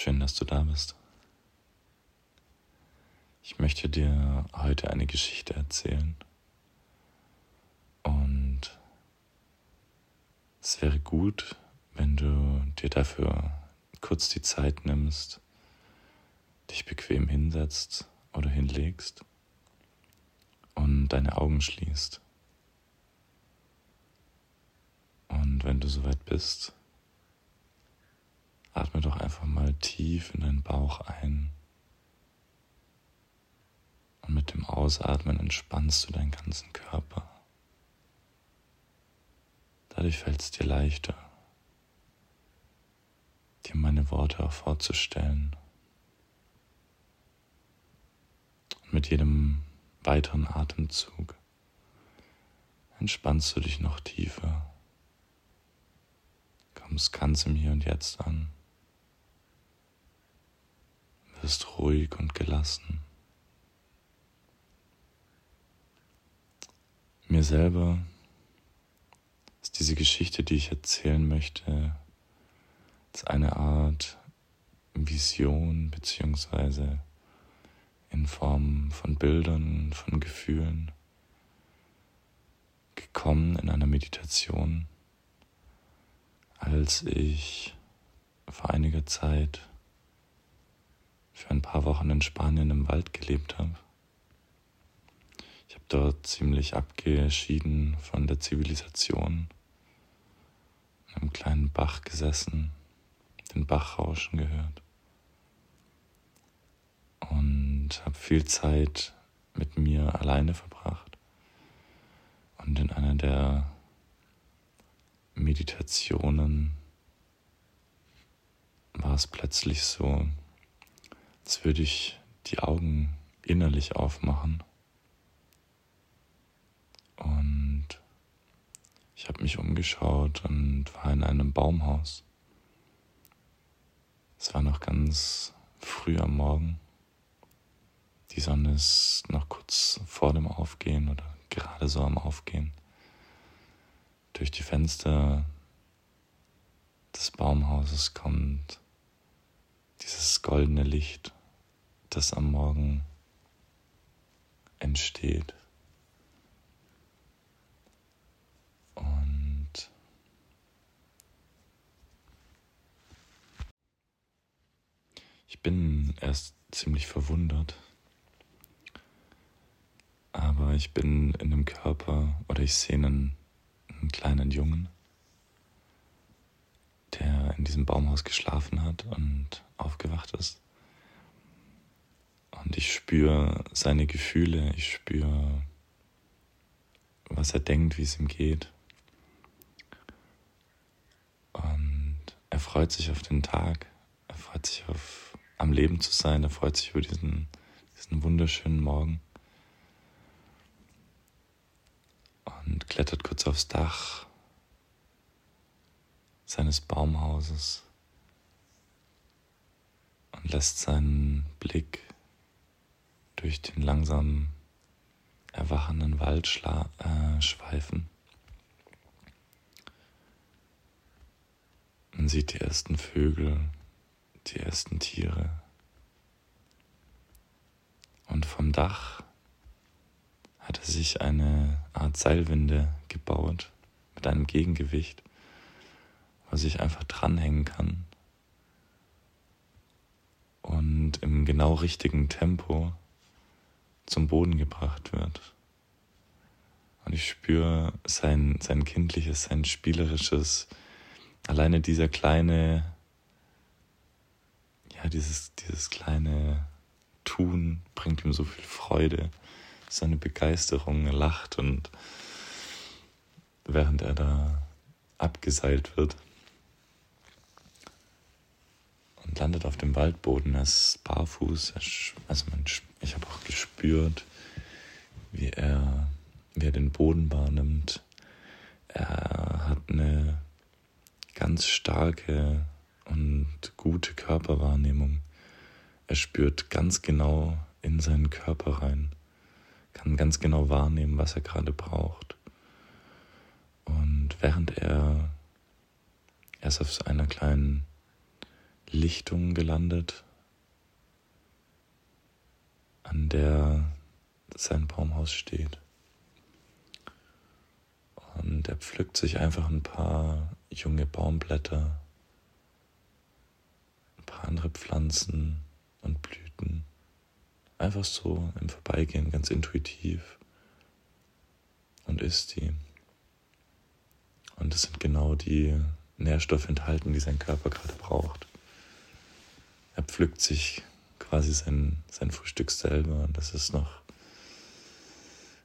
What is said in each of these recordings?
Schön, dass du da bist. Ich möchte dir heute eine Geschichte erzählen. Und es wäre gut, wenn du dir dafür kurz die Zeit nimmst, dich bequem hinsetzt oder hinlegst und deine Augen schließt. Und wenn du soweit bist, atme doch einfach mal tief in deinen Bauch ein. Und mit dem Ausatmen entspannst du deinen ganzen Körper. Dadurch fällt es dir leichter, dir meine Worte auch vorzustellen. Und mit jedem weiteren Atemzug entspannst du dich noch tiefer, kommst ganz im Hier und Jetzt an wirst ruhig und gelassen. Mir selber ist diese Geschichte, die ich erzählen möchte, als eine Art Vision beziehungsweise in Form von Bildern, von Gefühlen gekommen in einer Meditation, als ich vor einiger Zeit für ein paar Wochen in Spanien im Wald gelebt habe. Ich habe dort ziemlich abgeschieden von der Zivilisation, in einem kleinen Bach gesessen, den Bach rauschen gehört und habe viel Zeit mit mir alleine verbracht. Und in einer der Meditationen war es plötzlich so, als würde ich die Augen innerlich aufmachen. Und ich habe mich umgeschaut und war in einem Baumhaus. Es war noch ganz früh am Morgen. Die Sonne ist noch kurz vor dem Aufgehen oder gerade so am Aufgehen. Durch die Fenster des Baumhauses kommt dieses goldene Licht das am Morgen entsteht. Und ich bin erst ziemlich verwundert, aber ich bin in einem Körper oder ich sehe einen, einen kleinen Jungen, der in diesem Baumhaus geschlafen hat und aufgewacht ist. Und ich spüre seine Gefühle, ich spüre, was er denkt, wie es ihm geht. Und er freut sich auf den Tag, er freut sich auf am Leben zu sein, er freut sich über diesen, diesen wunderschönen Morgen. Und klettert kurz aufs Dach seines Baumhauses und lässt seinen Blick durch den langsam erwachenden Wald äh, schweifen. Man sieht die ersten Vögel, die ersten Tiere. Und vom Dach hat er sich eine Art Seilwinde gebaut mit einem Gegengewicht, wo er sich einfach dranhängen kann und im genau richtigen Tempo zum Boden gebracht wird. Und ich spüre sein, sein kindliches, sein spielerisches, alleine dieser kleine, ja, dieses, dieses kleine Tun bringt ihm so viel Freude, so eine Begeisterung, er lacht und während er da abgeseilt wird und landet auf dem Waldboden, er ist barfuß, also man ich habe auch gespürt, wie er, wie er den Boden wahrnimmt. Er hat eine ganz starke und gute Körperwahrnehmung. Er spürt ganz genau in seinen Körper rein, kann ganz genau wahrnehmen, was er gerade braucht. Und während er, er ist auf einer kleinen Lichtung gelandet, an der sein Baumhaus steht. Und er pflückt sich einfach ein paar junge Baumblätter, ein paar andere Pflanzen und Blüten. Einfach so im Vorbeigehen, ganz intuitiv. Und isst die. Und es sind genau die Nährstoffe enthalten, die sein Körper gerade braucht. Er pflückt sich quasi sein, sein Frühstück selber und das ist noch,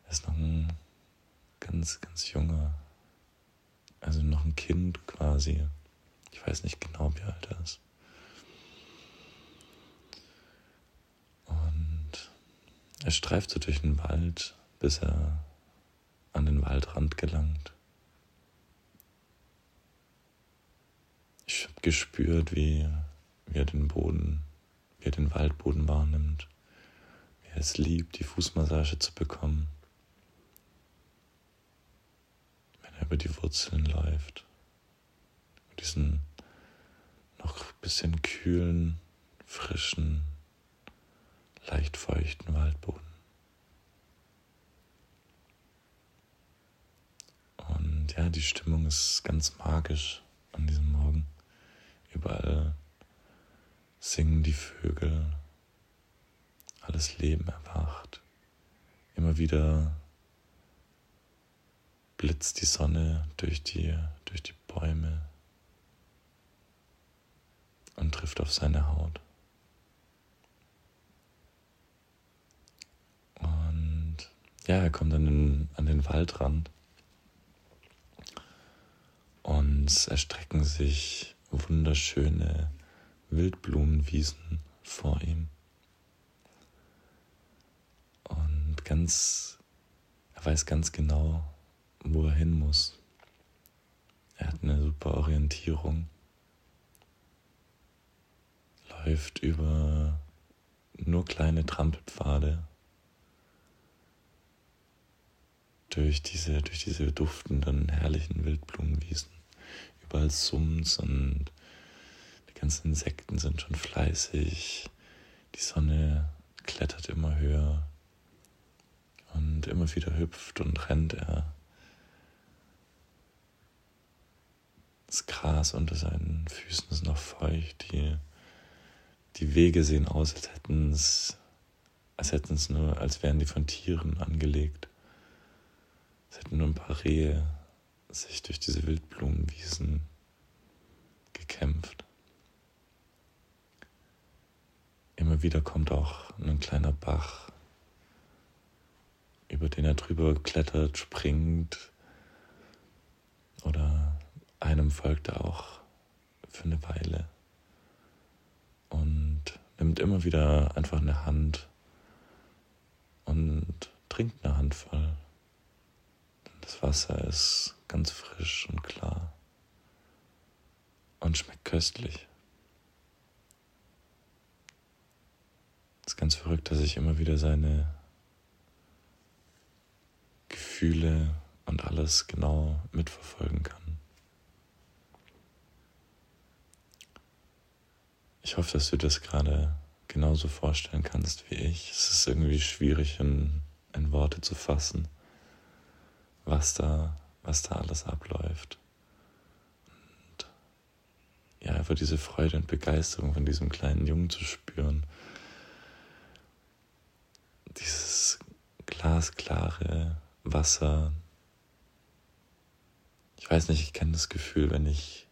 ist noch ein ganz, ganz junger, also noch ein Kind quasi. Ich weiß nicht genau, wie alt er ist. Und er streift so durch den Wald, bis er an den Waldrand gelangt. Ich habe gespürt, wie, wie er den Boden, wie er den Waldboden wahrnimmt, wie er es liebt, die Fußmassage zu bekommen, wenn er über die Wurzeln läuft, über diesen noch ein bisschen kühlen, frischen, leicht feuchten Waldboden. Und ja, die Stimmung ist ganz magisch an diesem Morgen. Überall singen die Vögel, alles Leben erwacht. Immer wieder blitzt die Sonne durch die, durch die Bäume und trifft auf seine Haut. Und ja, er kommt an den, an den Waldrand und erstrecken sich wunderschöne Wildblumenwiesen vor ihm. Und ganz, er weiß ganz genau, wo er hin muss. Er hat eine super Orientierung, läuft über nur kleine Trampelpfade durch diese, durch diese duftenden, herrlichen Wildblumenwiesen. Überall summt's und ganzen Insekten sind schon fleißig. Die Sonne klettert immer höher und immer wieder hüpft und rennt er. Das Gras unter seinen Füßen ist noch feucht. Die, die Wege sehen aus, als hätten es, als hätten es nur, als wären die von Tieren angelegt. Es hätten nur ein paar Rehe sich durch diese Wildblumenwiesen gekämpft. Immer wieder kommt auch ein kleiner Bach, über den er drüber klettert, springt oder einem folgt er auch für eine Weile und nimmt immer wieder einfach eine Hand und trinkt eine Handvoll. Das Wasser ist ganz frisch und klar und schmeckt köstlich. Es ist ganz verrückt, dass ich immer wieder seine Gefühle und alles genau mitverfolgen kann. Ich hoffe, dass du das gerade genauso vorstellen kannst wie ich. Es ist irgendwie schwierig in, in Worte zu fassen was da, was da alles abläuft. Und ja, einfach diese Freude und Begeisterung von diesem kleinen Jungen zu spüren. Dieses glasklare Wasser. Ich weiß nicht, ich kenne das Gefühl, wenn ich,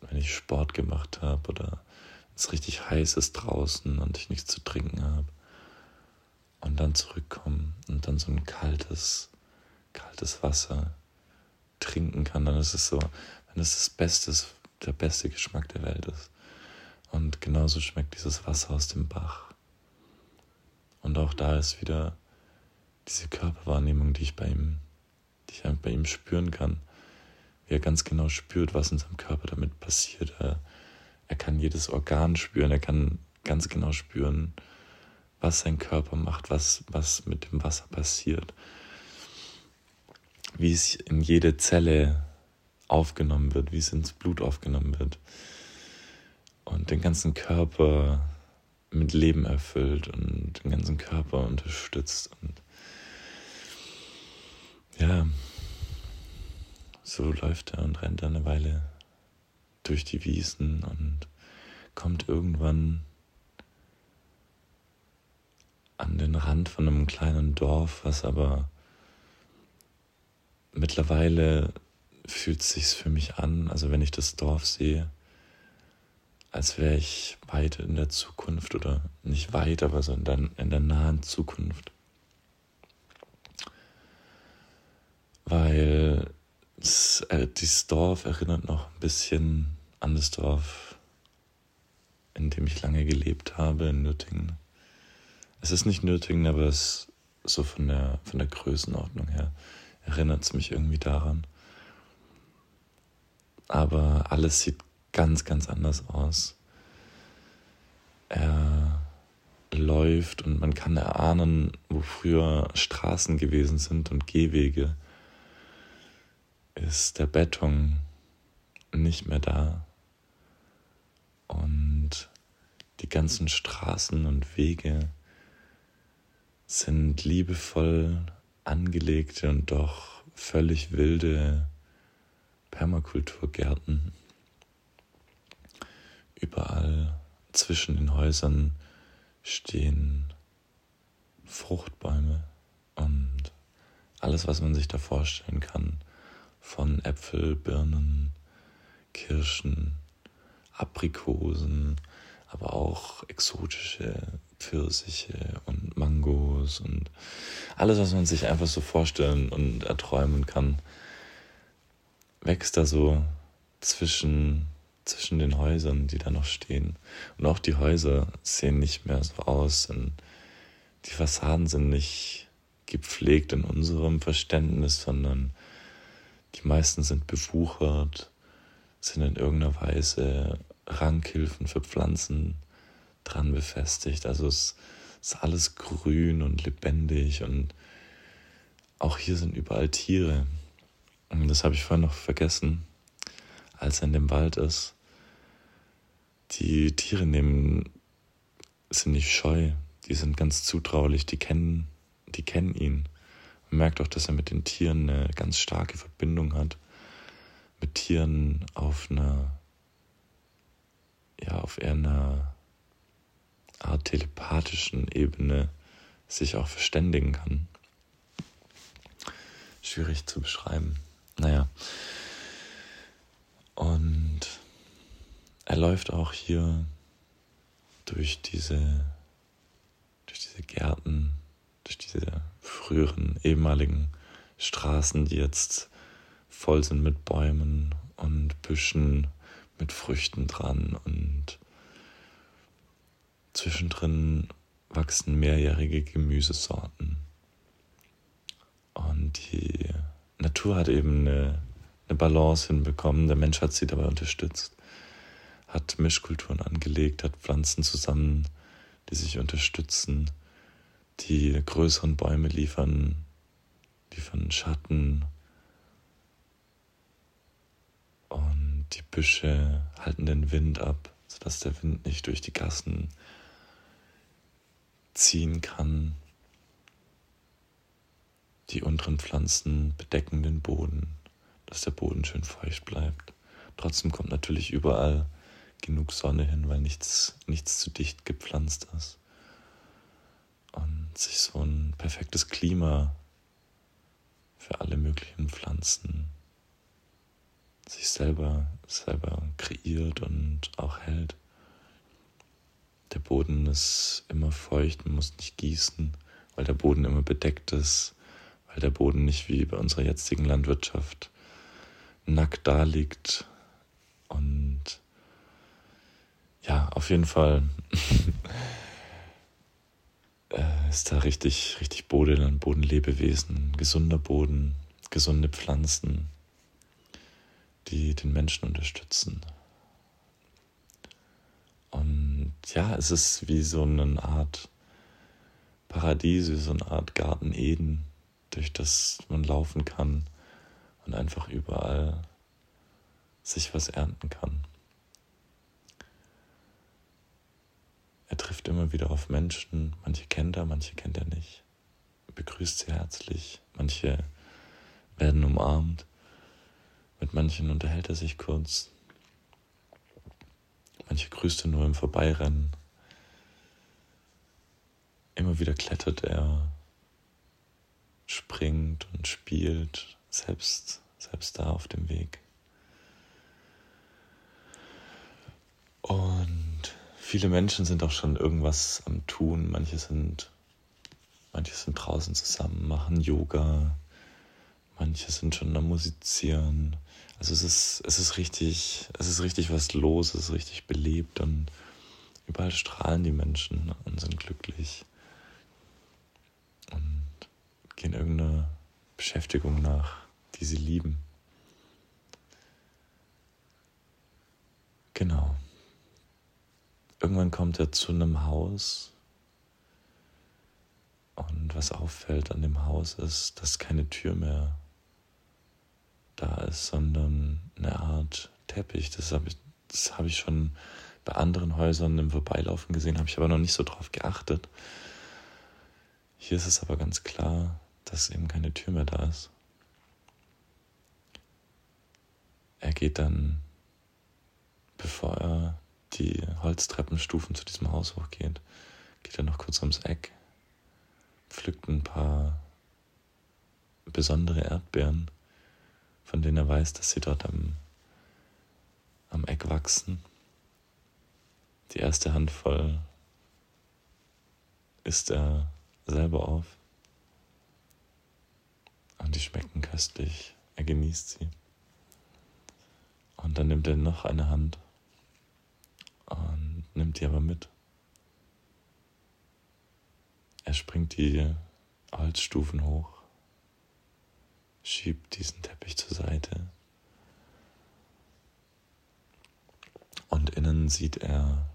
wenn ich Sport gemacht habe oder es richtig heiß ist draußen und ich nichts zu trinken habe und dann zurückkommen und dann so ein kaltes, kaltes Wasser trinken kann, dann ist es so, wenn es das Beste, der beste Geschmack der Welt ist. Und genauso schmeckt dieses Wasser aus dem Bach. Und auch da ist wieder diese Körperwahrnehmung, die ich bei ihm, die ich bei ihm spüren kann. Wie er ganz genau spürt, was in seinem Körper damit passiert. Er, er kann jedes Organ spüren, er kann ganz genau spüren, was sein Körper macht, was, was mit dem Wasser passiert wie es in jede Zelle aufgenommen wird, wie es ins Blut aufgenommen wird. und den ganzen Körper mit Leben erfüllt und den ganzen Körper unterstützt. Und ja, so läuft er und rennt eine Weile durch die Wiesen und kommt irgendwann an den Rand von einem kleinen Dorf, was aber mittlerweile fühlt sich's für mich an, also wenn ich das Dorf sehe, als wäre ich weit in der Zukunft oder nicht weit, aber so in der, in der nahen Zukunft. Weil es, äh, dieses Dorf erinnert noch ein bisschen an das Dorf, in dem ich lange gelebt habe, in Nürtingen. Es ist nicht Nürtingen, aber es so von der, von der Größenordnung her erinnert es mich irgendwie daran. Aber alles sieht ganz, ganz anders aus. Er läuft und man kann erahnen, wo früher Straßen gewesen sind und Gehwege, ist der Beton nicht mehr da. Und die ganzen Straßen und Wege sind liebevoll angelegte und doch völlig wilde Permakulturgärten. Überall zwischen den Häusern stehen Fruchtbäume und alles, was man sich da vorstellen kann, von Äpfel, Birnen, Kirschen, Aprikosen, aber auch exotische Pfirsiche und Mangos und alles, was man sich einfach so vorstellen und erträumen kann, wächst da so zwischen, zwischen den Häusern, die da noch stehen. Und auch die Häuser sehen nicht mehr so aus. die Fassaden sind nicht gepflegt in unserem Verständnis, sondern die meisten sind bewuchert, sind in irgendeiner Weise Rankhilfen für Pflanzen dran befestigt. Also es ist alles grün und lebendig und auch hier sind überall Tiere. Und das habe ich vorhin noch vergessen, als er in dem Wald ist. Die Tiere nehmen, sind nicht scheu, die sind ganz zutraulich, die kennen, die kennen ihn. Man merkt auch, dass er mit den Tieren eine ganz starke Verbindung hat. Mit Tieren auf einer, ja, auf eher einer Art telepathischen Ebene sich auch verständigen kann. Schwierig zu beschreiben. Naja. Und er läuft auch hier durch diese, durch diese Gärten, durch diese früheren, ehemaligen Straßen, die jetzt voll sind mit Bäumen und Büschen mit Früchten dran und zwischendrin wachsen mehrjährige Gemüsesorten. Und die Natur hat eben eine, eine Balance hinbekommen. Der Mensch hat sie dabei unterstützt, hat Mischkulturen angelegt, hat Pflanzen zusammen, die sich unterstützen, die größeren Bäume liefern, liefern Schatten und die Büsche halten den Wind ab, sodass der Wind nicht durch die Gassen ziehen kann. Die unteren Pflanzen bedecken den Boden, dass der Boden schön feucht bleibt. Trotzdem kommt natürlich überall genug Sonne hin, weil nichts, nichts zu dicht gepflanzt ist. Und sich so ein perfektes Klima für alle möglichen Pflanzen sich selber, selber kreiert und auch hält. Der Boden ist immer feucht, man muss nicht gießen, weil der Boden immer bedeckt ist weil der Boden nicht wie bei unserer jetzigen Landwirtschaft nackt da liegt. Und ja, auf jeden Fall äh, ist da richtig, richtig Boden, Bodenlebewesen, gesunder Boden, gesunde Pflanzen, die den Menschen unterstützen. Und ja, es ist wie so eine Art Paradies, wie so eine Art Garten Eden, durch das man laufen kann und einfach überall sich was ernten kann. Trifft immer wieder auf Menschen, manche kennt er, manche kennt er nicht, begrüßt sie herzlich, manche werden umarmt, mit manchen unterhält er sich kurz, manche grüßt er nur im Vorbeirennen, immer wieder klettert er, springt und spielt, selbst, selbst da auf dem Weg. Und viele Menschen sind auch schon irgendwas am Tun. Manche sind, manche sind draußen zusammen, machen Yoga. Manche sind schon am Musizieren. Also es ist, es ist richtig, es ist richtig was los, es ist richtig belebt und überall strahlen die Menschen und sind glücklich und gehen irgendeiner Beschäftigung nach, die sie lieben. Genau. Irgendwann kommt er zu einem Haus und was auffällt an dem Haus ist, dass keine Tür mehr da ist, sondern eine Art Teppich. Das habe ich, das ich schon bei anderen Häusern im Vorbeilaufen gesehen, habe ich aber noch nicht so drauf geachtet. Hier ist es aber ganz klar, dass eben keine Tür mehr da ist. Er geht dann, bevor er die Holztreppenstufen zu diesem Haus hochgeht, geht er noch kurz ums Eck, pflückt ein paar besondere Erdbeeren, von denen er weiß, dass sie dort am, am Eck wachsen. Die erste Handvoll isst er selber auf. Und die schmecken köstlich. Er genießt sie. Und dann nimmt er noch eine Hand und nimmt die aber mit. Er springt die Holzstufen hoch, schiebt diesen Teppich zur Seite und innen sieht er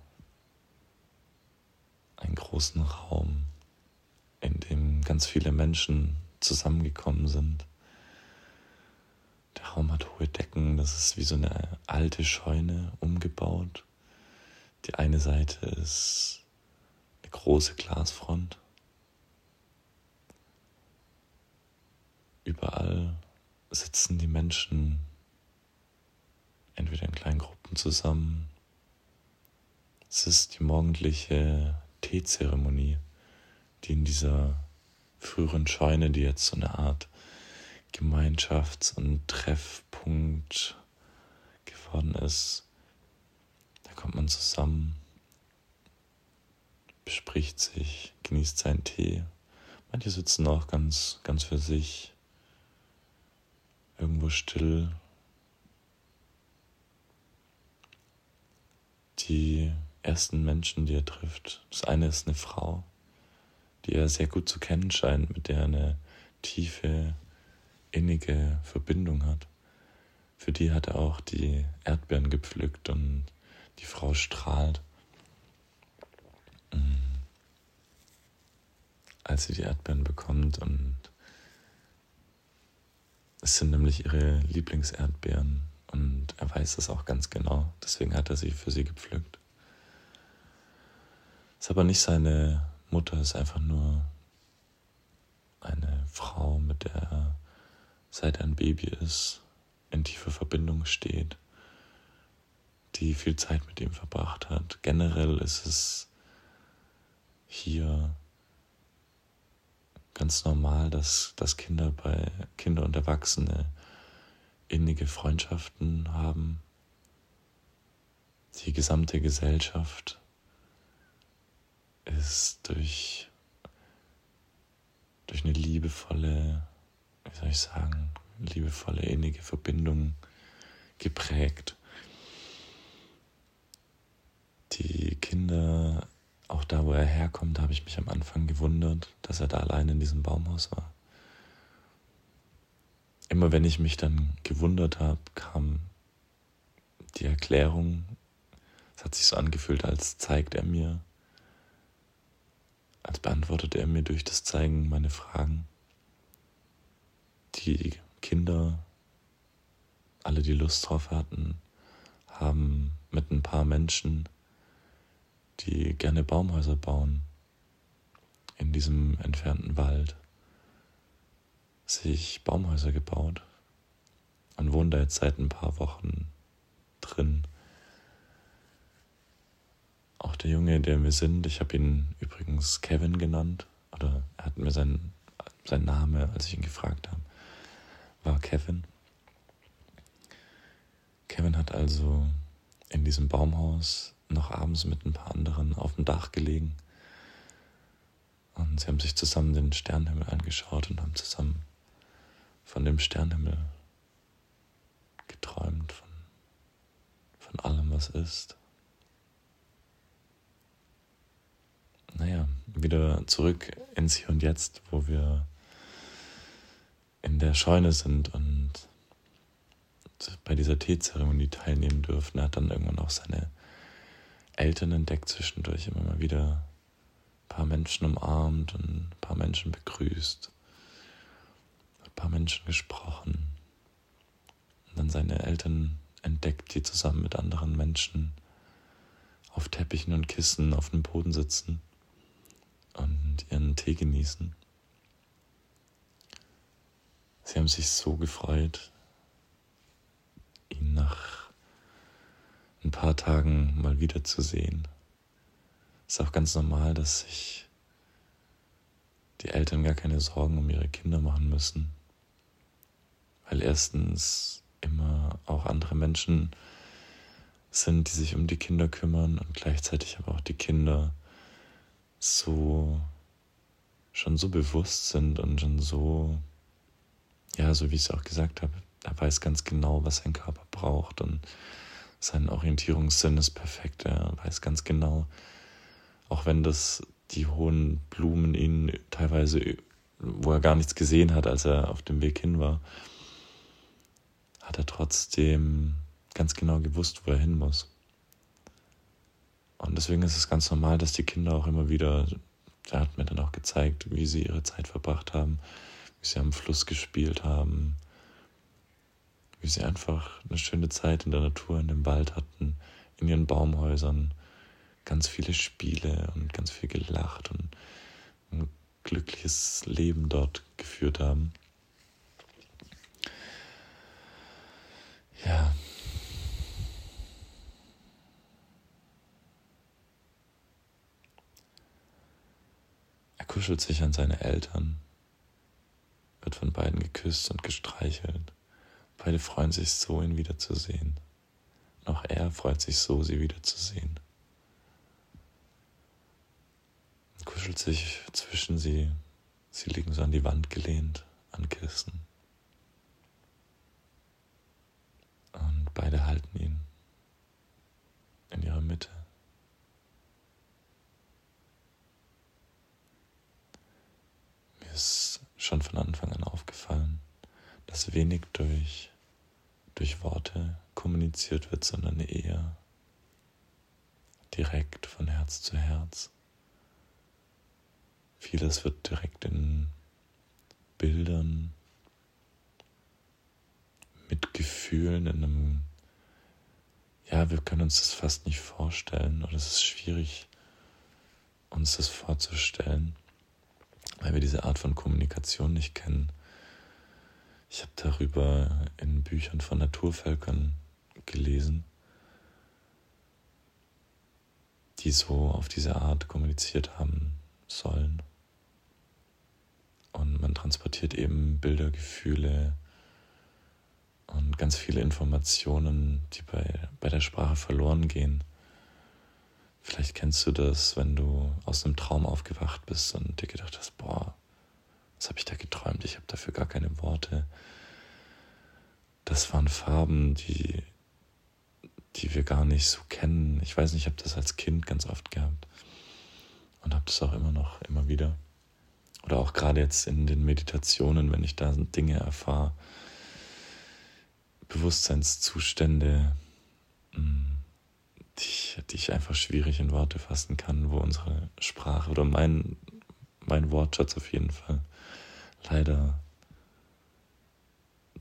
einen großen Raum, in dem ganz viele Menschen zusammengekommen sind. Der Raum hat hohe Decken, das ist wie so eine alte Scheune umgebaut. Die eine Seite ist eine große Glasfront. Überall sitzen die Menschen entweder in kleinen Gruppen zusammen. Es ist die morgendliche Teezeremonie, die in dieser früheren Scheune, die jetzt so eine Art Gemeinschafts- und Treffpunkt geworden ist, kommt man zusammen, bespricht sich, genießt seinen Tee. Manche sitzen auch ganz, ganz für sich, irgendwo still. Die ersten Menschen, die er trifft, das eine ist eine Frau, die er sehr gut zu kennen scheint, mit der er eine tiefe, innige Verbindung hat. Für die hat er auch die Erdbeeren gepflückt und die Frau strahlt. Mm. Als sie die Erdbeeren bekommt und es sind nämlich ihre Lieblingserdbeeren und er weiß das auch ganz genau. Deswegen hat er sie für sie gepflückt. Ist aber nicht seine Mutter, ist einfach nur eine Frau, mit der er seit er ein Baby ist, in tiefer Verbindung steht die viel Zeit mit ihm verbracht hat. Generell ist es hier ganz normal, dass, dass Kinder bei Kinder und Erwachsene innige Freundschaften haben. Die gesamte Gesellschaft ist durch, durch eine liebevolle, wie soll ich sagen, liebevolle innige Verbindung geprägt die Kinder, auch da, wo er herkommt, habe ich mich am Anfang gewundert, dass er da allein in diesem Baumhaus war. Immer wenn ich mich dann gewundert habe, kam die Erklärung, es hat sich so angefühlt, als zeigt er mir, als beantwortet er mir durch das Zeigen meine Fragen. Die Kinder, alle, die Lust drauf hatten, haben mit ein paar Menschen die gerne Baumhäuser bauen in diesem entfernten Wald, sich Baumhäuser gebaut und wohnen da jetzt seit ein paar Wochen drin. Auch der Junge, der wir sind, ich habe ihn übrigens Kevin genannt, oder er hat mir sein, sein Name, als ich ihn gefragt habe, war Kevin. Kevin hat also in diesem Baumhaus noch abends mit ein paar anderen auf dem Dach gelegen. Und sie haben sich zusammen den Sternenhimmel angeschaut und haben zusammen von dem Sternenhimmel geträumt, von, von allem, was ist. Naja, wieder zurück ins Hier und Jetzt, wo wir in der Scheune sind und bei dieser Teezeremonie teilnehmen dürfen. Er hat dann irgendwann auch seine Eltern entdeckt zwischendurch, immer mal wieder. Ein paar Menschen umarmt und ein paar Menschen begrüßt, ein paar Menschen gesprochen. Und dann seine Eltern entdeckt, die zusammen mit anderen Menschen auf Teppichen und Kissen auf dem Boden sitzen und ihren Tee genießen. Sie haben sich so gefreut, ihn nach ein paar Tagen mal wiederzusehen. Es ist auch ganz normal, dass sich die Eltern gar keine Sorgen um ihre Kinder machen müssen, weil erstens immer auch andere Menschen sind, die sich um die Kinder kümmern und gleichzeitig aber auch die Kinder so schon so bewusst sind und schon so, ja, so wie ich es auch gesagt habe, er weiß ganz genau, was sein Körper braucht und sein Orientierungssinn ist perfekt. Er weiß ganz genau, auch wenn das die hohen Blumen ihn teilweise, wo er gar nichts gesehen hat, als er auf dem Weg hin war, hat er trotzdem ganz genau gewusst, wo er hin muss. Und deswegen ist es ganz normal, dass die Kinder auch immer wieder, er hat mir dann auch gezeigt, wie sie ihre Zeit verbracht haben, wie sie am Fluss gespielt haben, wie sie einfach eine schöne Zeit in der Natur, in dem Wald hatten, in ihren Baumhäusern, ganz viele Spiele und ganz viel gelacht und ein glückliches Leben dort geführt haben. Ja. Er kuschelt sich an seine Eltern, wird von beiden geküsst und gestreichelt. Beide freuen sich so, ihn wiederzusehen. Und auch er freut sich so, sie wiederzusehen. Und kuschelt sich zwischen sie. Sie liegen so an die Wand gelehnt, an Kissen. Und beide halten ihn in ihrer Mitte. Mir ist schon von Anfang an aufgefallen, dass wenig durch durch Worte kommuniziert wird, sondern eher direkt von Herz zu Herz. Vieles wird direkt in Bildern, mit Gefühlen, in einem, ja, wir können uns das fast nicht vorstellen oder es ist schwierig, uns das vorzustellen, weil wir diese Art von Kommunikation nicht kennen. Ich habe darüber in Büchern von Naturvölkern gelesen, die so auf diese Art kommuniziert haben sollen. Und man transportiert eben Bilder, Gefühle und ganz viele Informationen, die bei, bei der Sprache verloren gehen. Vielleicht kennst du das, wenn du aus einem Traum aufgewacht bist und dir gedacht hast, boah, was habe ich da geträumt? Ich habe dafür gar keine Worte. Das waren Farben, die, die wir gar nicht so kennen. Ich weiß nicht, ich habe das als Kind ganz oft gehabt und habe das auch immer noch, immer wieder. Oder auch gerade jetzt in den Meditationen, wenn ich da Dinge erfahre, Bewusstseinszustände, mm, die ich, die ich einfach schwierig in Worte fassen kann, wo unsere Sprache oder mein, mein Wortschatz auf jeden Fall leider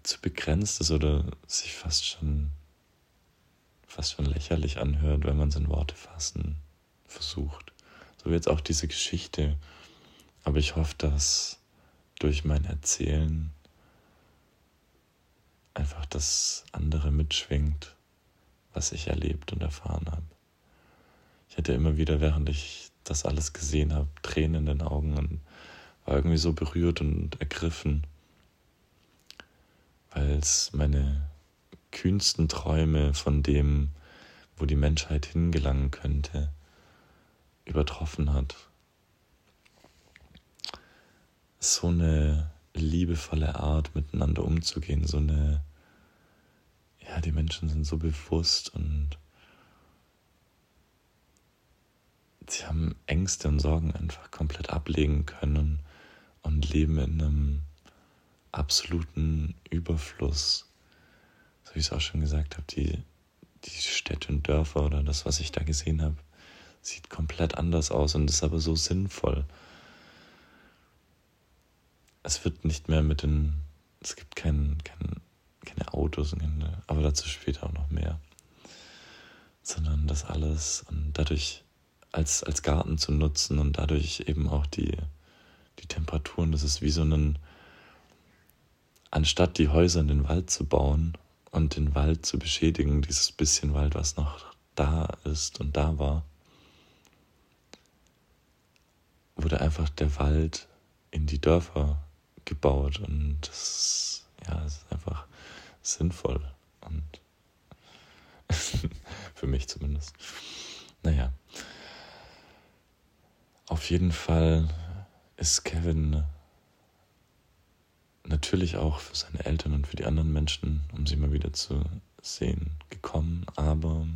zu begrenzt ist oder sich fast schon fast schon lächerlich anhört, wenn man es in Worte fassen versucht. So wie jetzt auch diese Geschichte. Aber ich hoffe, dass durch mein Erzählen einfach das andere mitschwingt, was ich erlebt und erfahren habe. Ich hatte immer wieder, während ich das alles gesehen habe, Tränen in den Augen und war irgendwie so berührt und ergriffen, weil es meine kühnsten Träume von dem, wo die Menschheit hingelangen könnte, übertroffen hat. So eine liebevolle Art, miteinander umzugehen, so eine, ja, die Menschen sind so bewusst und sie haben Ängste und Sorgen einfach komplett ablegen können und leben in einem absoluten Überfluss. So wie ich es auch schon gesagt habe, die, die Städte und Dörfer oder das, was ich da gesehen habe, sieht komplett anders aus und ist aber so sinnvoll. Es wird nicht mehr mit den, es gibt kein, kein, keine Autos, aber dazu später auch noch mehr, sondern das alles und dadurch als, als Garten zu nutzen und dadurch eben auch die, die Temperaturen, das ist wie so ein, anstatt die Häuser in den Wald zu bauen und den Wald zu beschädigen, dieses bisschen Wald, was noch da ist und da war, wurde einfach der Wald in die Dörfer gebaut und das ja, das ist einfach sinnvoll und für mich zumindest. Naja, auf jeden Fall ist Kevin natürlich auch für seine Eltern und für die anderen Menschen, um sie mal wieder zu sehen, gekommen, aber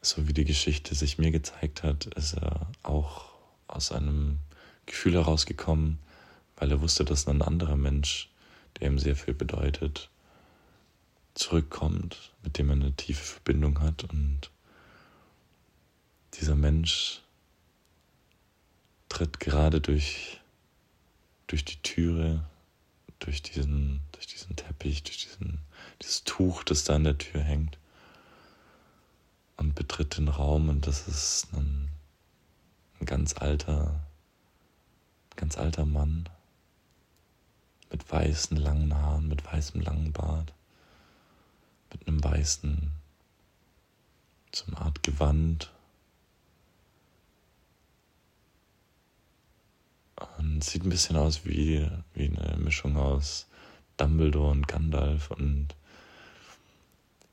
so wie die Geschichte sich mir gezeigt hat, ist er auch aus einem Gefühl herausgekommen, weil er wusste, dass ein anderer Mensch, der ihm sehr viel bedeutet, zurückkommt, mit dem er eine tiefe Verbindung hat. Und dieser Mensch tritt gerade durch, durch die Türe, durch diesen, durch diesen Teppich, durch diesen, dieses Tuch, das da an der Tür hängt und betritt den Raum und das ist ein, ein ganz alter, ganz alter Mann mit weißen langen Haaren, mit weißem langen Bart, mit einem weißen, so eine Art Gewand Und sieht ein bisschen aus wie, wie eine Mischung aus Dumbledore und Gandalf. Und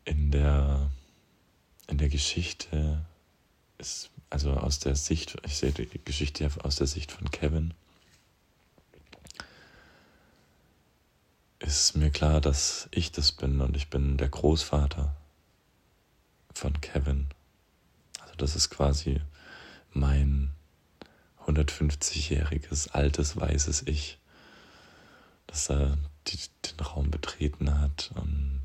in der, in der Geschichte ist, also aus der Sicht, ich sehe die Geschichte aus der Sicht von Kevin, ist mir klar, dass ich das bin und ich bin der Großvater von Kevin. Also das ist quasi mein 150-jähriges, altes, weißes Ich, das da die, den Raum betreten hat. Und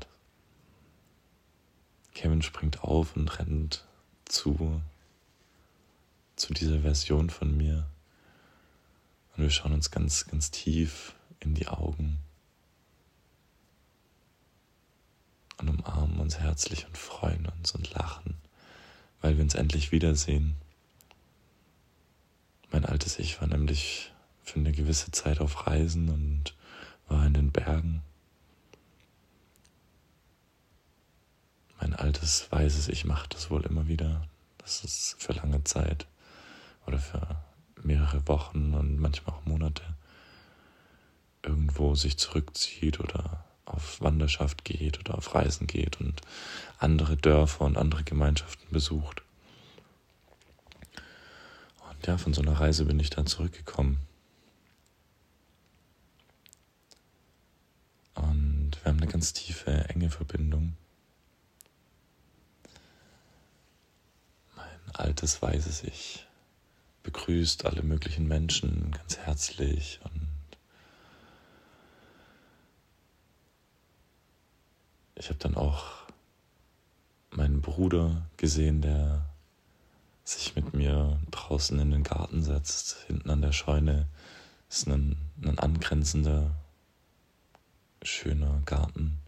Kevin springt auf und rennt zu, zu dieser Version von mir. Und wir schauen uns ganz, ganz tief in die Augen und umarmen uns herzlich und freuen uns und lachen, weil wir uns endlich wiedersehen. Mein altes Ich war nämlich für eine gewisse Zeit auf Reisen und war in den Bergen. Mein altes weißes Ich macht das wohl immer wieder. Das ist für lange Zeit oder für mehrere Wochen und manchmal auch Monate irgendwo sich zurückzieht oder auf Wanderschaft geht oder auf Reisen geht und andere Dörfer und andere Gemeinschaften besucht ja, von so einer Reise bin ich dann zurückgekommen. Und wir haben eine ganz tiefe, enge Verbindung. Mein altes, weißes Ich begrüßt alle möglichen Menschen ganz herzlich und ich habe dann auch meinen Bruder gesehen, der sich mit mir draußen in den Garten setzt. Hinten an der Scheune ist ein, ein angrenzender, schöner Garten.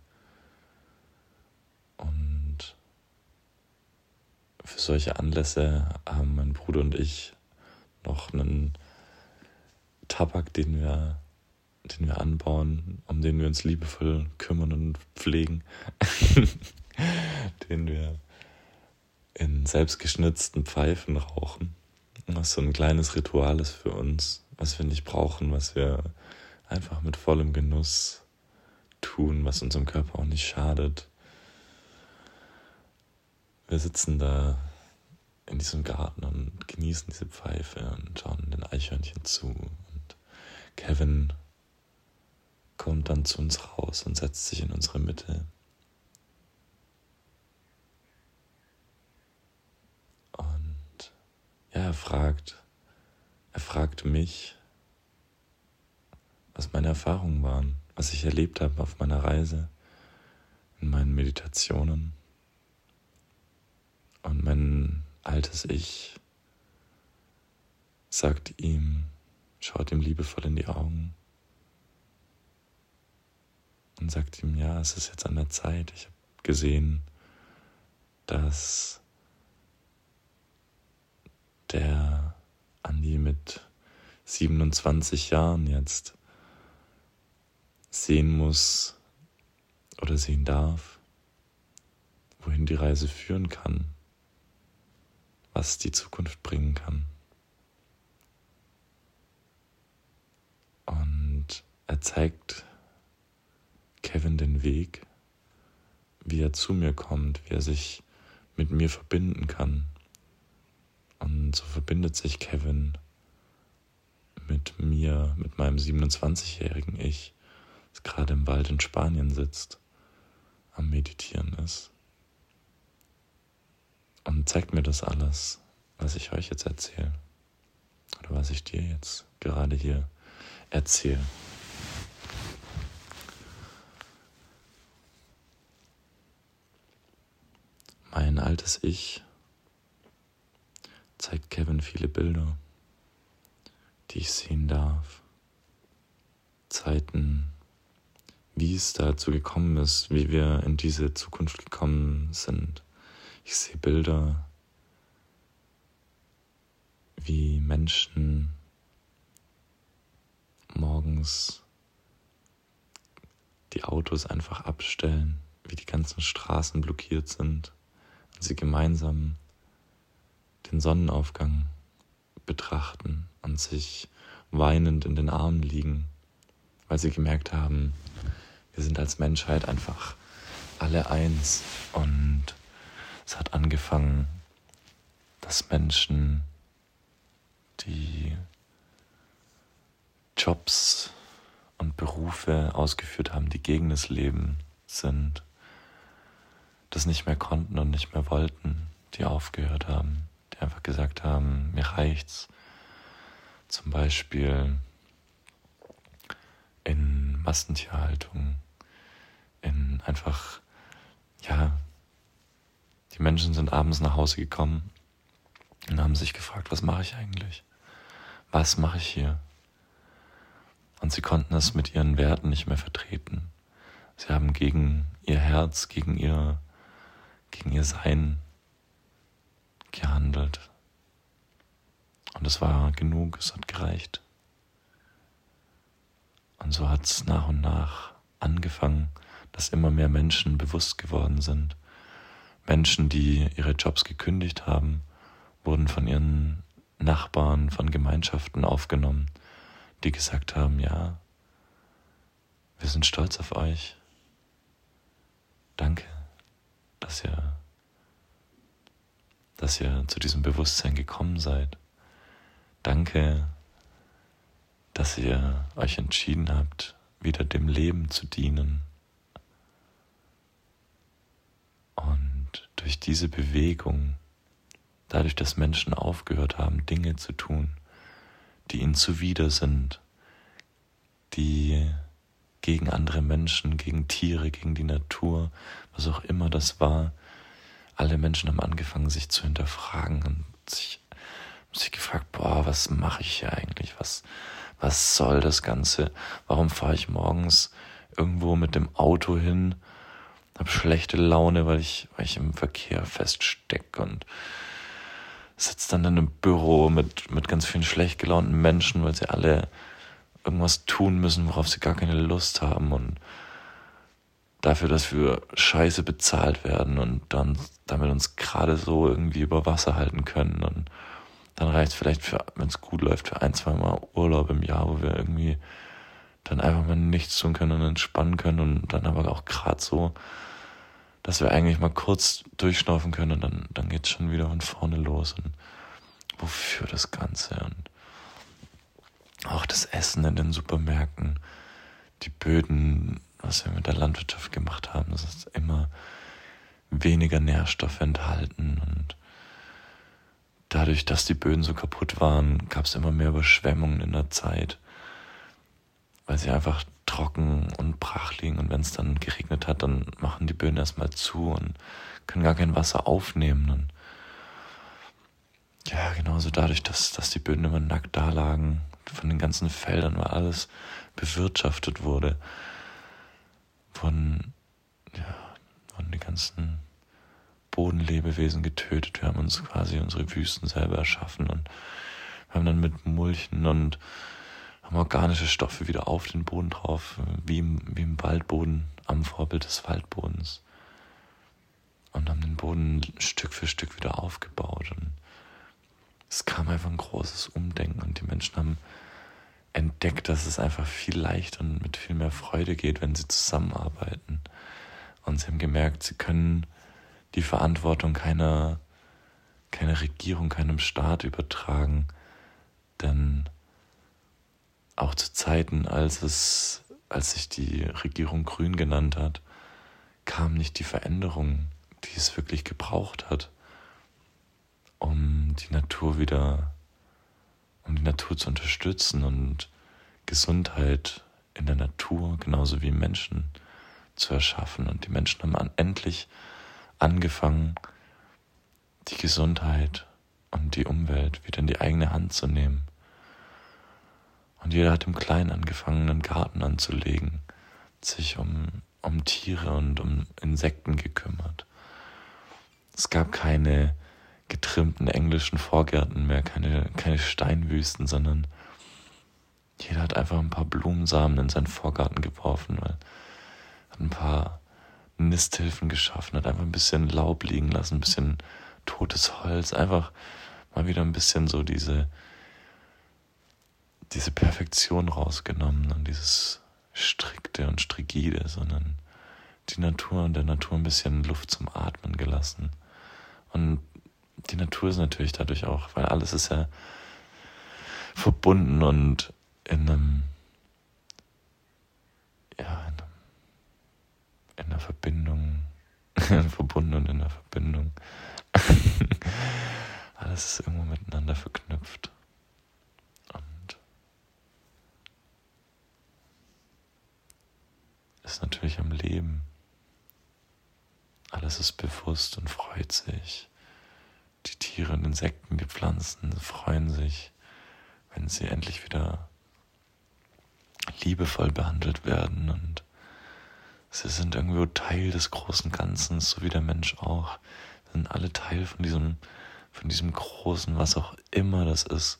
Und für solche Anlässe haben mein Bruder und ich noch einen Tabak, den wir, den wir anbauen, um den wir uns liebevoll kümmern und pflegen, den wir in selbstgeschnitzten Pfeifen rauchen. Was so ein kleines Ritual ist für uns, was wir nicht brauchen, was wir einfach mit vollem Genuss tun, was unserem Körper auch nicht schadet. Wir sitzen da in diesem Garten und genießen diese Pfeife und schauen den Eichhörnchen zu. Und Kevin kommt dann zu uns raus und setzt sich in unsere Mitte. Ja, er fragt, er fragt mich, was meine Erfahrungen waren, was ich erlebt habe auf meiner Reise, in meinen Meditationen. Und mein altes Ich sagt ihm, schaut ihm liebevoll in die Augen und sagt ihm, ja, es ist jetzt an der Zeit. Ich habe gesehen, dass der Andi mit 27 Jahren jetzt sehen muss oder sehen darf, wohin die Reise führen kann, was die Zukunft bringen kann. Und er zeigt Kevin den Weg, wie er zu mir kommt, wie er sich mit mir verbinden kann. Und so verbindet sich Kevin mit mir, mit meinem 27-jährigen Ich das gerade im Wald in Spanien sitzt, am Meditieren ist. Und zeigt mir das alles, was ich euch jetzt erzähle. Oder was ich dir jetzt gerade hier erzähle. Mein altes Ich zeigt Kevin viele Bilder, die ich sehen darf. Zeiten, wie es dazu gekommen ist, wie wir in diese Zukunft gekommen sind. Ich sehe Bilder, wie Menschen morgens die Autos einfach abstellen, wie die ganzen Straßen blockiert sind und sie gemeinsam den Sonnenaufgang betrachten und sich weinend in den Armen liegen, weil sie gemerkt haben, wir sind als Menschheit einfach alle eins. Und es hat angefangen, dass Menschen, die Jobs und Berufe ausgeführt haben, die gegen das Leben sind, das nicht mehr konnten und nicht mehr wollten, die aufgehört haben, einfach gesagt haben, mir reicht's. Zum Beispiel in Massentierhaltung, in einfach, ja, die Menschen sind abends nach Hause gekommen und haben sich gefragt, was mache ich eigentlich? Was mache ich hier? Und sie konnten es mit ihren Werten nicht mehr vertreten. Sie haben gegen ihr Herz, gegen ihr, gegen ihr Sein gehandelt. Und es war genug, es hat gereicht. Und so hat es nach und nach angefangen, dass immer mehr Menschen bewusst geworden sind. Menschen, die ihre Jobs gekündigt haben, wurden von ihren Nachbarn, von Gemeinschaften aufgenommen, die gesagt haben, ja, wir sind stolz auf euch. Danke, dass ihr, dass ihr zu diesem Bewusstsein gekommen seid. Danke, dass ihr euch entschieden habt, wieder dem Leben zu dienen. Und durch diese Bewegung, dadurch, dass Menschen aufgehört haben, Dinge zu tun, die ihnen zuwider sind, die gegen andere Menschen, gegen Tiere, gegen die Natur, was auch immer das war, alle Menschen haben angefangen, sich zu hinterfragen und sich, sich gefragt, boah, was mache ich hier eigentlich? Was, was soll das Ganze? Warum fahre ich morgens irgendwo mit dem Auto hin, habe schlechte Laune, weil ich, weil ich im Verkehr feststecke und sitze dann in einem Büro mit, mit ganz vielen schlecht gelaunten Menschen, weil sie alle irgendwas tun müssen, worauf sie gar keine Lust haben und dafür, dass wir scheiße bezahlt werden und dann damit uns gerade so irgendwie über Wasser halten können. Und dann reicht es vielleicht wenn es gut läuft, für ein, zwei Mal Urlaub im Jahr, wo wir irgendwie dann einfach mal nichts tun können und entspannen können und dann aber auch gerade so, dass wir eigentlich mal kurz durchschnaufen können und dann, dann geht es schon wieder von vorne los und wofür das Ganze? Und auch das Essen in den Supermärkten, die Böden, was wir mit der Landwirtschaft gemacht haben, das ist immer weniger Nährstoffe enthalten und dadurch, dass die Böden so kaputt waren, gab es immer mehr Überschwemmungen in der Zeit, weil sie einfach trocken und brach liegen. Und wenn es dann geregnet hat, dann machen die Böden erstmal zu und können gar kein Wasser aufnehmen. Und ja, genauso dadurch, dass, dass die Böden immer nackt da lagen, von den ganzen Feldern, weil alles bewirtschaftet wurde, von, ja, von den ganzen Bodenlebewesen getötet. Wir haben uns quasi unsere Wüsten selber erschaffen und wir haben dann mit Mulchen und haben organische Stoffe wieder auf den Boden drauf, wie im, wie im Waldboden, am Vorbild des Waldbodens. Und haben den Boden Stück für Stück wieder aufgebaut. Und es kam einfach ein großes Umdenken und die Menschen haben entdeckt, dass es einfach viel leichter und mit viel mehr Freude geht, wenn sie zusammenarbeiten. Und sie haben gemerkt, sie können die Verantwortung keiner, keiner Regierung, keinem Staat übertragen. Denn auch zu Zeiten, als es, als sich die Regierung grün genannt hat, kam nicht die Veränderung, die es wirklich gebraucht hat, um die Natur wieder um die Natur zu unterstützen und Gesundheit in der Natur genauso wie Menschen zu erschaffen. Und die Menschen haben endlich angefangen, die Gesundheit und die Umwelt wieder in die eigene Hand zu nehmen. Und jeder hat im Kleinen angefangen, einen Garten anzulegen, sich um, um Tiere und um Insekten gekümmert. Es gab keine getrimmten englischen Vorgärten mehr, keine, keine Steinwüsten, sondern jeder hat einfach ein paar Blumensamen in seinen Vorgarten geworfen, weil hat ein paar Nisthilfen geschaffen, hat einfach ein bisschen Laub liegen lassen, ein bisschen totes Holz, einfach mal wieder ein bisschen so diese, diese Perfektion rausgenommen und dieses Strikte und Strigide, sondern die Natur und der Natur ein bisschen Luft zum Atmen gelassen. Und die Natur ist natürlich dadurch auch, weil alles ist ja verbunden und in einem, ja, in, einer Verbindung, verbunden und in einer Verbindung. alles ist irgendwo miteinander verknüpft. Und ist natürlich am Leben. Alles ist bewusst und freut sich. Die Tiere und Insekten, die Pflanzen freuen sich, wenn sie endlich wieder liebevoll behandelt werden und sie sind irgendwo Teil des großen Ganzen, so wie der Mensch auch. Sie sind alle Teil von diesem, von diesem großen, was auch immer das ist.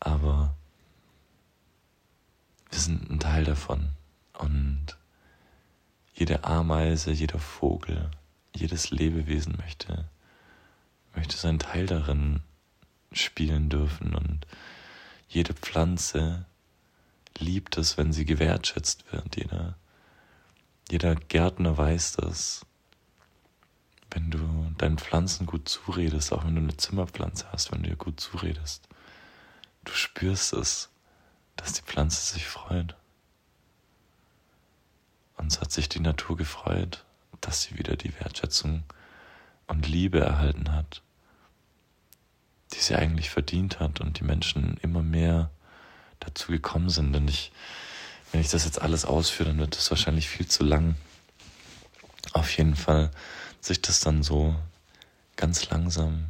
Aber wir sind ein Teil davon. Und jede Ameise, jeder Vogel, jedes Lebewesen möchte möchte seinen Teil darin spielen dürfen und jede Pflanze liebt es, wenn sie gewertschätzt wird. Jeder, jeder Gärtner weiß das. Wenn du deinen Pflanzen gut zuredest, auch wenn du eine Zimmerpflanze hast, wenn du ihr gut zuredest, du spürst es, dass die Pflanze sich freut. Und es hat sich die Natur gefreut, dass sie wieder die Wertschätzung und Liebe erhalten hat, die sie eigentlich verdient hat und die Menschen immer mehr dazu gekommen sind. Und ich, wenn ich das jetzt alles ausführe, dann wird das wahrscheinlich viel zu lang. Auf jeden Fall sich das dann so ganz langsam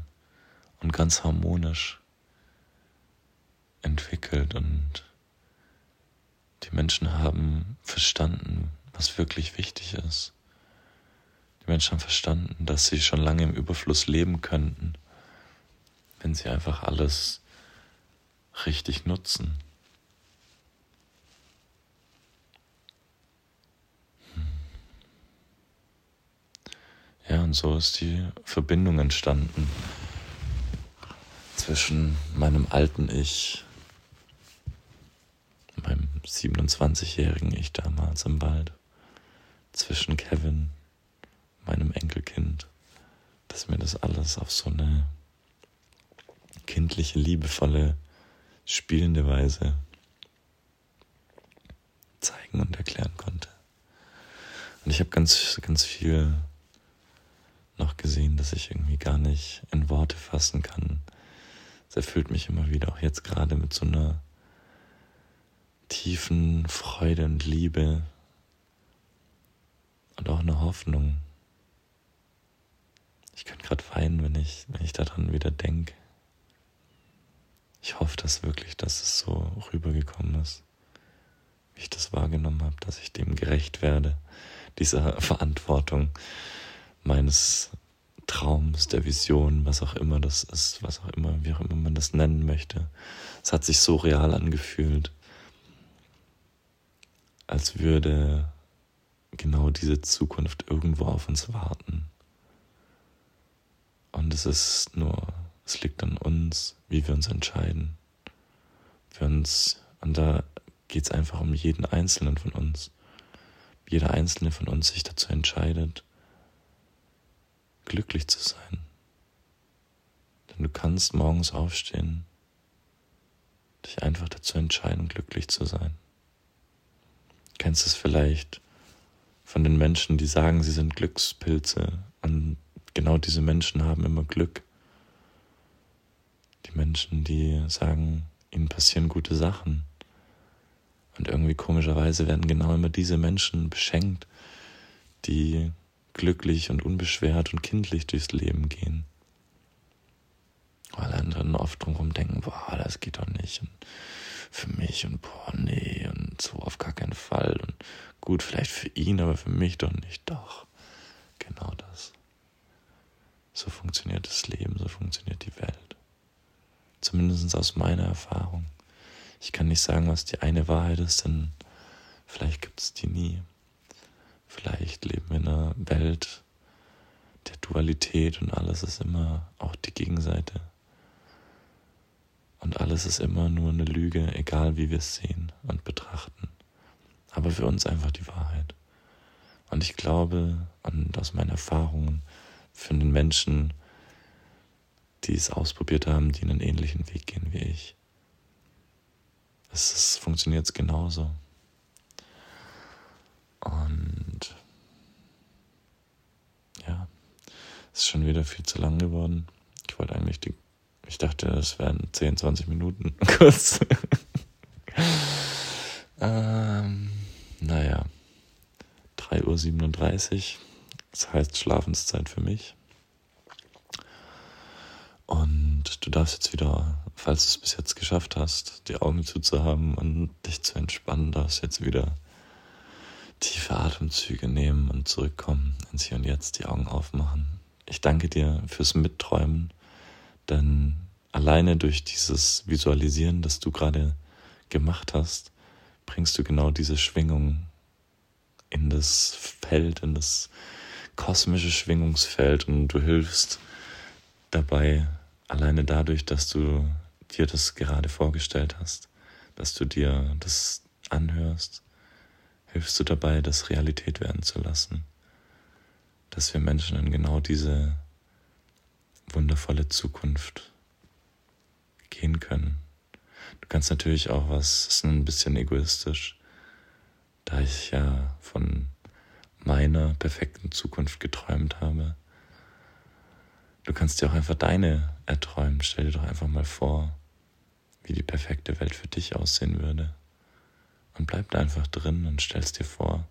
und ganz harmonisch entwickelt und die Menschen haben verstanden, was wirklich wichtig ist. Die Menschen haben verstanden, dass sie schon lange im Überfluss leben könnten, wenn sie einfach alles richtig nutzen. Hm. Ja, und so ist die Verbindung entstanden zwischen meinem alten Ich, meinem 27-jährigen Ich damals im Wald, zwischen Kevin, meinem Enkelkind, dass mir das alles auf so eine kindliche, liebevolle, spielende Weise zeigen und erklären konnte. Und ich habe ganz, ganz viel noch gesehen, dass ich irgendwie gar nicht in Worte fassen kann, es erfüllt mich immer wieder, auch jetzt gerade mit so einer tiefen Freude und Liebe und auch einer Hoffnung. Ich könnte gerade weinen, wenn ich, wenn ich daran wieder denke. Ich hoffe dass wirklich, dass es so rübergekommen ist, wie ich das wahrgenommen habe, dass ich dem gerecht werde, dieser Verantwortung meines Traums, der Vision, was auch immer das ist, was auch immer, wie auch immer man das nennen möchte. Es hat sich so real angefühlt, als würde genau diese Zukunft irgendwo auf uns warten. Und es ist nur, es liegt an uns, wie wir uns entscheiden. Wir uns, und da geht es einfach um jeden Einzelnen von uns. Jeder Einzelne von uns sich dazu entscheidet, glücklich zu sein. Denn du kannst morgens aufstehen, dich einfach dazu entscheiden, glücklich zu sein. Du kennst es vielleicht von den Menschen, die sagen, sie sind Glückspilze. Und genau diese Menschen haben immer Glück. Die Menschen, die sagen, ihnen passieren gute Sachen. Und irgendwie komischerweise werden genau immer diese Menschen beschenkt, die glücklich und unbeschwert und kindlich durchs Leben gehen. Weil andere oft drumherum denken, boah, das geht doch nicht und für mich und boah, nee und so auf gar keinen Fall und gut, vielleicht für ihn, aber für mich doch nicht. Doch, genau das. So funktioniert das Leben, so funktioniert die Welt. Zumindest aus meiner Erfahrung. Ich kann nicht sagen, was die eine Wahrheit ist, denn vielleicht gibt es die nie. Vielleicht leben wir in einer Welt der Dualität und alles ist immer auch die Gegenseite. Und alles ist immer nur eine Lüge, egal wie wir es sehen und betrachten. Aber für uns einfach die Wahrheit. Und ich glaube, und aus meinen Erfahrungen, für den Menschen, die es ausprobiert haben, die einen ähnlichen Weg gehen wie ich, es, funktioniert genauso. Und ja, es ist schon wieder viel zu lang geworden. Ich wollte eigentlich die, ich dachte, es wären 10, 20 Minuten kurz. ähm, naja, 3.37 Uhr, das heißt Schlafenszeit für mich. Und du darfst jetzt wieder, falls du es bis jetzt geschafft hast, die Augen zuzuhaben und dich zu entspannen, darfst jetzt wieder tiefe Atemzüge nehmen und zurückkommen ins Hier und Jetzt, die Augen aufmachen. Ich danke dir fürs Mitträumen, denn alleine durch dieses Visualisieren, das du gerade gemacht hast, bringst du genau diese Schwingung in das Feld, in das kosmische Schwingungsfeld und du hilfst dabei, alleine dadurch, dass du dir das gerade vorgestellt hast, dass du dir das anhörst, hilfst du dabei, das Realität werden zu lassen, dass wir Menschen in genau diese wundervolle Zukunft gehen können. Du kannst natürlich auch was, das ist ein bisschen egoistisch, da ich ja von meiner perfekten Zukunft geträumt habe. Du kannst dir auch einfach deine erträumen. Stell dir doch einfach mal vor, wie die perfekte Welt für dich aussehen würde und bleib da einfach drin und stellst dir vor,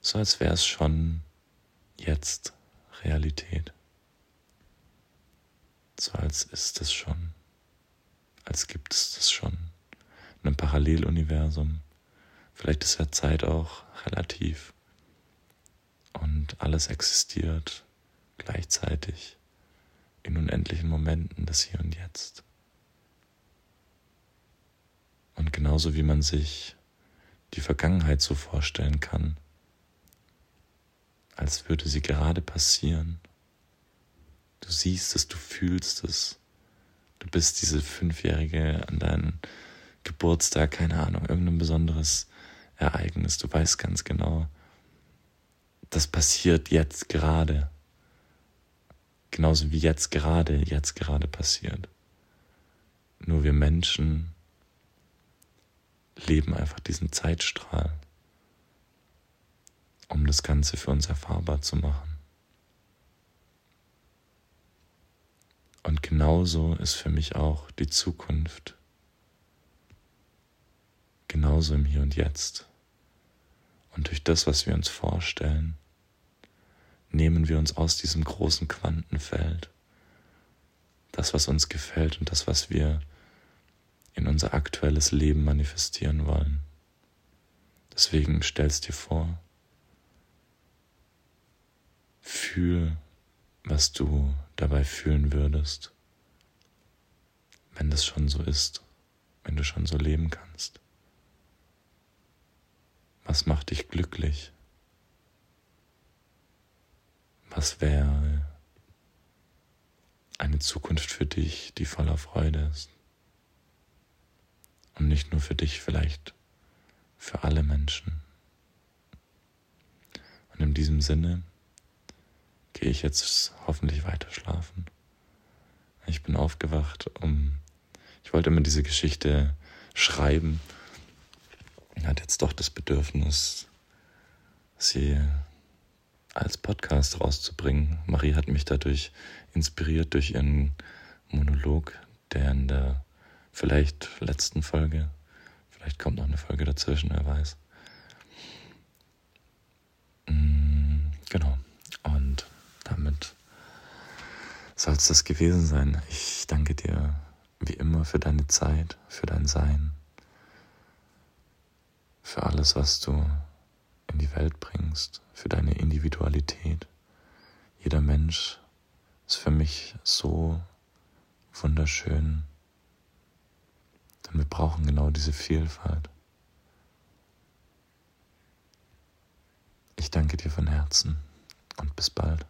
so als wäre es schon jetzt Realität. So als ist es schon, als gibt es das schon in einem Paralleluniversum. Vielleicht ist ja Zeit auch relativ. Und alles existiert gleichzeitig in unendlichen Momenten des Hier und Jetzt. Und genauso wie man sich die Vergangenheit so vorstellen kann, als würde sie gerade passieren. Du siehst es, du fühlst es. Du bist diese Fünfjährige an deinem Geburtstag, keine Ahnung, irgendein besonderes Ereignis. Du weißt ganz genau, das passiert jetzt gerade. Genauso wie jetzt gerade, jetzt gerade passiert. Nur wir Menschen leben einfach diesen Zeitstrahl, um das Ganze für uns erfahrbar zu machen. Und genauso ist für mich auch die Zukunft. Genauso im Hier und Jetzt. Und durch das, was wir uns vorstellen, nehmen wir uns aus diesem großen Quantenfeld das, was uns gefällt und das, was wir in unser aktuelles Leben manifestieren wollen. Deswegen stellst dir vor, fühl, was du dabei fühlen würdest, wenn das schon so ist, wenn du schon so leben kannst. Was macht dich glücklich? Was wäre eine Zukunft für dich, die voller Freude ist? Und nicht nur für dich, vielleicht für alle Menschen. Und in diesem Sinne gehe ich jetzt hoffentlich weiter schlafen. Ich bin aufgewacht, um. Ich wollte immer diese Geschichte schreiben. Hat jetzt doch das Bedürfnis, sie als Podcast rauszubringen. Marie hat mich dadurch inspiriert durch ihren Monolog, der in der vielleicht letzten Folge, vielleicht kommt noch eine Folge dazwischen, wer weiß. Mm, genau. Und damit soll es das gewesen sein. Ich danke dir wie immer für deine Zeit, für dein Sein, für alles, was du in die Welt bringst, für deine Individualität. Jeder Mensch ist für mich so wunderschön denn wir brauchen genau diese Vielfalt. Ich danke dir von Herzen und bis bald.